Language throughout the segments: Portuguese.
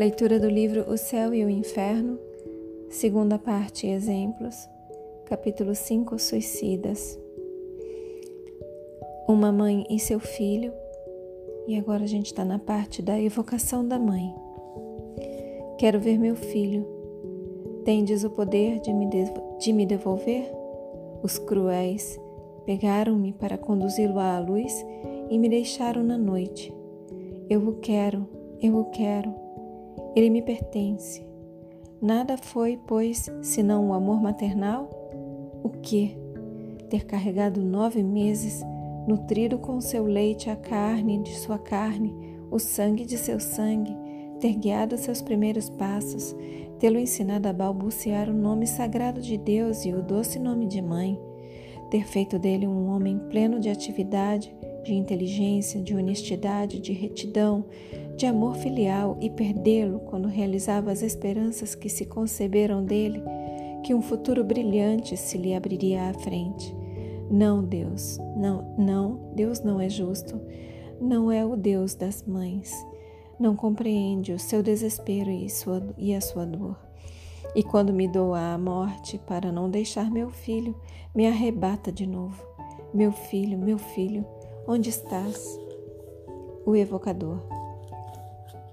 Leitura do livro O Céu e o Inferno, segunda parte Exemplos, capítulo 5 Suicidas. Uma mãe e seu filho, e agora a gente está na parte da evocação da mãe. Quero ver meu filho. Tendes o poder de me, de me devolver? Os cruéis pegaram-me para conduzi-lo à luz e me deixaram na noite. Eu o quero, eu o quero ele me pertence. Nada foi, pois, senão o amor maternal? O que? Ter carregado nove meses, nutrido com seu leite a carne de sua carne, o sangue de seu sangue, ter guiado seus primeiros passos, tê-lo ensinado a balbuciar o nome sagrado de Deus e o doce nome de mãe, ter feito dele um homem pleno de atividade, de inteligência, de honestidade, de retidão, de amor filial e perdê-lo quando realizava as esperanças que se conceberam dele, que um futuro brilhante se lhe abriria à frente. Não, Deus, não, não, Deus não é justo, não é o Deus das mães. Não compreende o seu desespero e, sua, e a sua dor. E quando me dou à morte para não deixar meu filho, me arrebata de novo. Meu filho, meu filho, Onde estás? O evocador.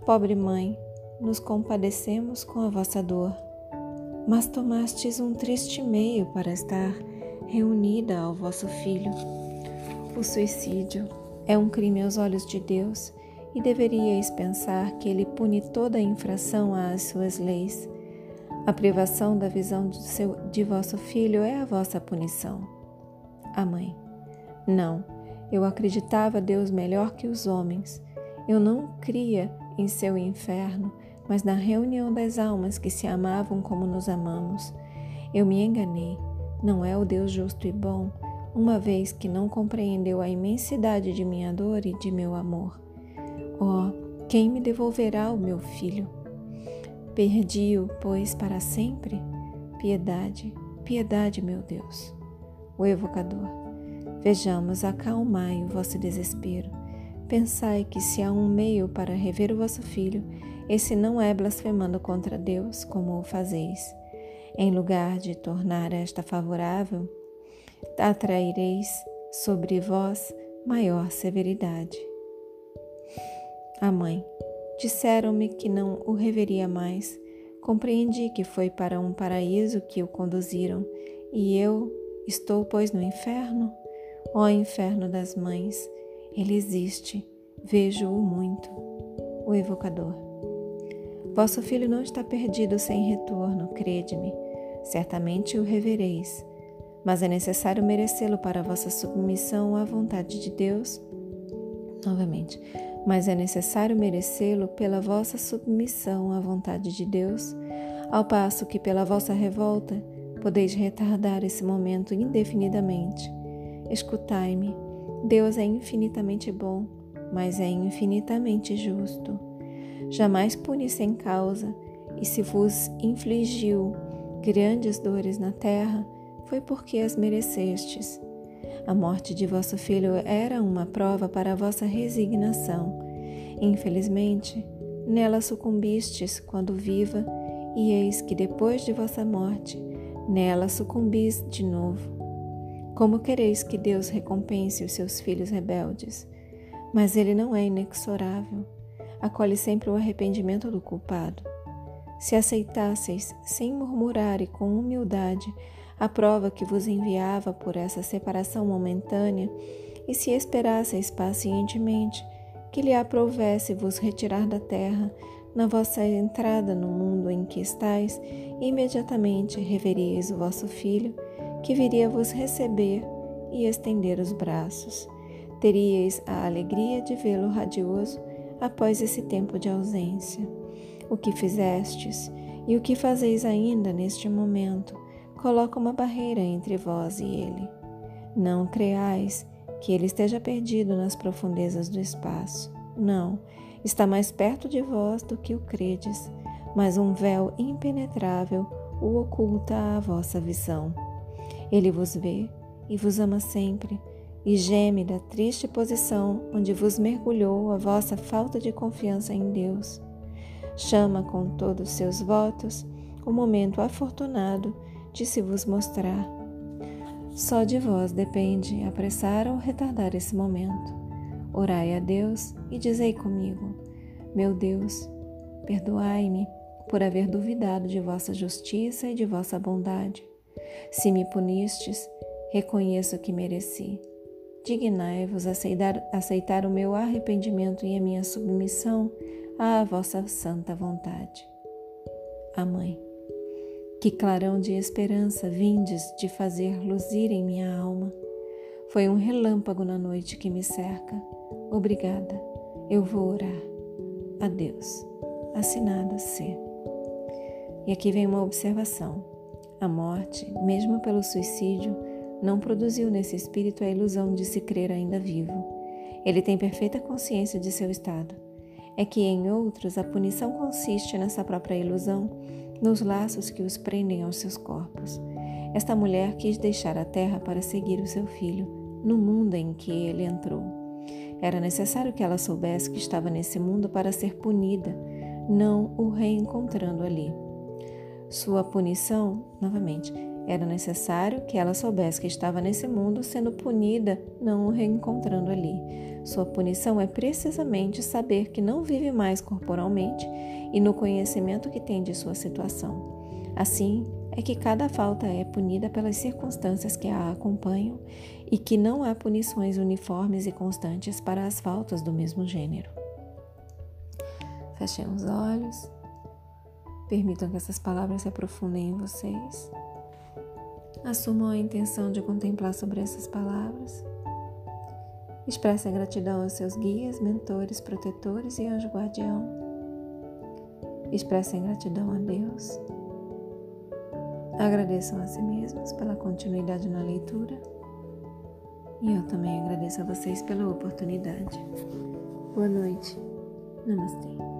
Pobre mãe, nos compadecemos com a vossa dor, mas tomastes um triste meio para estar reunida ao vosso filho. O suicídio é um crime aos olhos de Deus e deveríeis pensar que ele pune toda infração às suas leis. A privação da visão de, seu, de vosso filho é a vossa punição. A mãe. Não eu acreditava Deus melhor que os homens. Eu não cria em seu inferno, mas na reunião das almas que se amavam como nos amamos. Eu me enganei. Não é o Deus justo e bom, uma vez que não compreendeu a imensidade de minha dor e de meu amor. Oh, quem me devolverá o meu filho? Perdi-o, pois, para sempre? Piedade, piedade, meu Deus. O evocador. Vejamos, acalmai o vosso desespero. Pensai que se há um meio para rever o vosso filho, esse não é blasfemando contra Deus, como o fazeis. Em lugar de tornar esta favorável, atraireis sobre vós maior severidade. A mãe, disseram-me que não o reveria mais. Compreendi que foi para um paraíso que o conduziram, e eu estou, pois, no inferno? Ó inferno das mães, ele existe, vejo-o muito. O evocador. Vosso filho não está perdido sem retorno, crede-me. Certamente o revereis, mas é necessário merecê-lo para vossa submissão à vontade de Deus. Novamente, mas é necessário merecê-lo pela vossa submissão à vontade de Deus, ao passo que pela vossa revolta podeis retardar esse momento indefinidamente. Escutai-me. Deus é infinitamente bom, mas é infinitamente justo. Jamais pune sem causa, e se vos infligiu grandes dores na terra, foi porque as merecestes. A morte de vosso filho era uma prova para a vossa resignação. Infelizmente, nela sucumbistes quando viva, e eis que depois de vossa morte, nela sucumbis de novo. Como quereis que Deus recompense os seus filhos rebeldes? Mas ele não é inexorável. Acolhe sempre o arrependimento do culpado. Se aceitasseis, sem murmurar e com humildade, a prova que vos enviava por essa separação momentânea, e se esperasseis pacientemente que lhe aprovesse vos retirar da terra, na vossa entrada no mundo em que estáis, imediatamente reveríeis o vosso filho que viria vos receber e estender os braços. Teríeis a alegria de vê-lo radioso após esse tempo de ausência. O que fizestes e o que fazeis ainda neste momento coloca uma barreira entre vós e ele. Não creais que ele esteja perdido nas profundezas do espaço. Não, está mais perto de vós do que o credes, mas um véu impenetrável o oculta à vossa visão. Ele vos vê e vos ama sempre, e geme da triste posição onde vos mergulhou a vossa falta de confiança em Deus. chama com todos seus votos o momento afortunado de se vos mostrar. Só de vós depende apressar ou retardar esse momento. Orai a Deus e dizei comigo: Meu Deus, perdoai-me por haver duvidado de vossa justiça e de vossa bondade. Se me punistes, reconheço que mereci. Dignai-vos aceitar, aceitar o meu arrependimento e a minha submissão à vossa santa vontade. A Mãe. Que clarão de esperança vindes de fazer luzir em minha alma. Foi um relâmpago na noite que me cerca. Obrigada. Eu vou orar. Adeus. Assinada C. E aqui vem uma observação. A morte, mesmo pelo suicídio, não produziu nesse espírito a ilusão de se crer ainda vivo. Ele tem perfeita consciência de seu estado. É que em outros a punição consiste nessa própria ilusão, nos laços que os prendem aos seus corpos. Esta mulher quis deixar a terra para seguir o seu filho, no mundo em que ele entrou. Era necessário que ela soubesse que estava nesse mundo para ser punida, não o reencontrando ali. Sua punição, novamente, era necessário que ela soubesse que estava nesse mundo sendo punida, não o reencontrando ali. Sua punição é precisamente saber que não vive mais corporalmente e no conhecimento que tem de sua situação. Assim é que cada falta é punida pelas circunstâncias que a acompanham e que não há punições uniformes e constantes para as faltas do mesmo gênero. Fechem os olhos. Permitam que essas palavras se aprofundem em vocês. Assumam a intenção de contemplar sobre essas palavras. Expressem gratidão aos seus guias, mentores, protetores e anjo guardião. Expressem gratidão a Deus. Agradeçam a si mesmos pela continuidade na leitura. E eu também agradeço a vocês pela oportunidade. Boa noite. Namastê.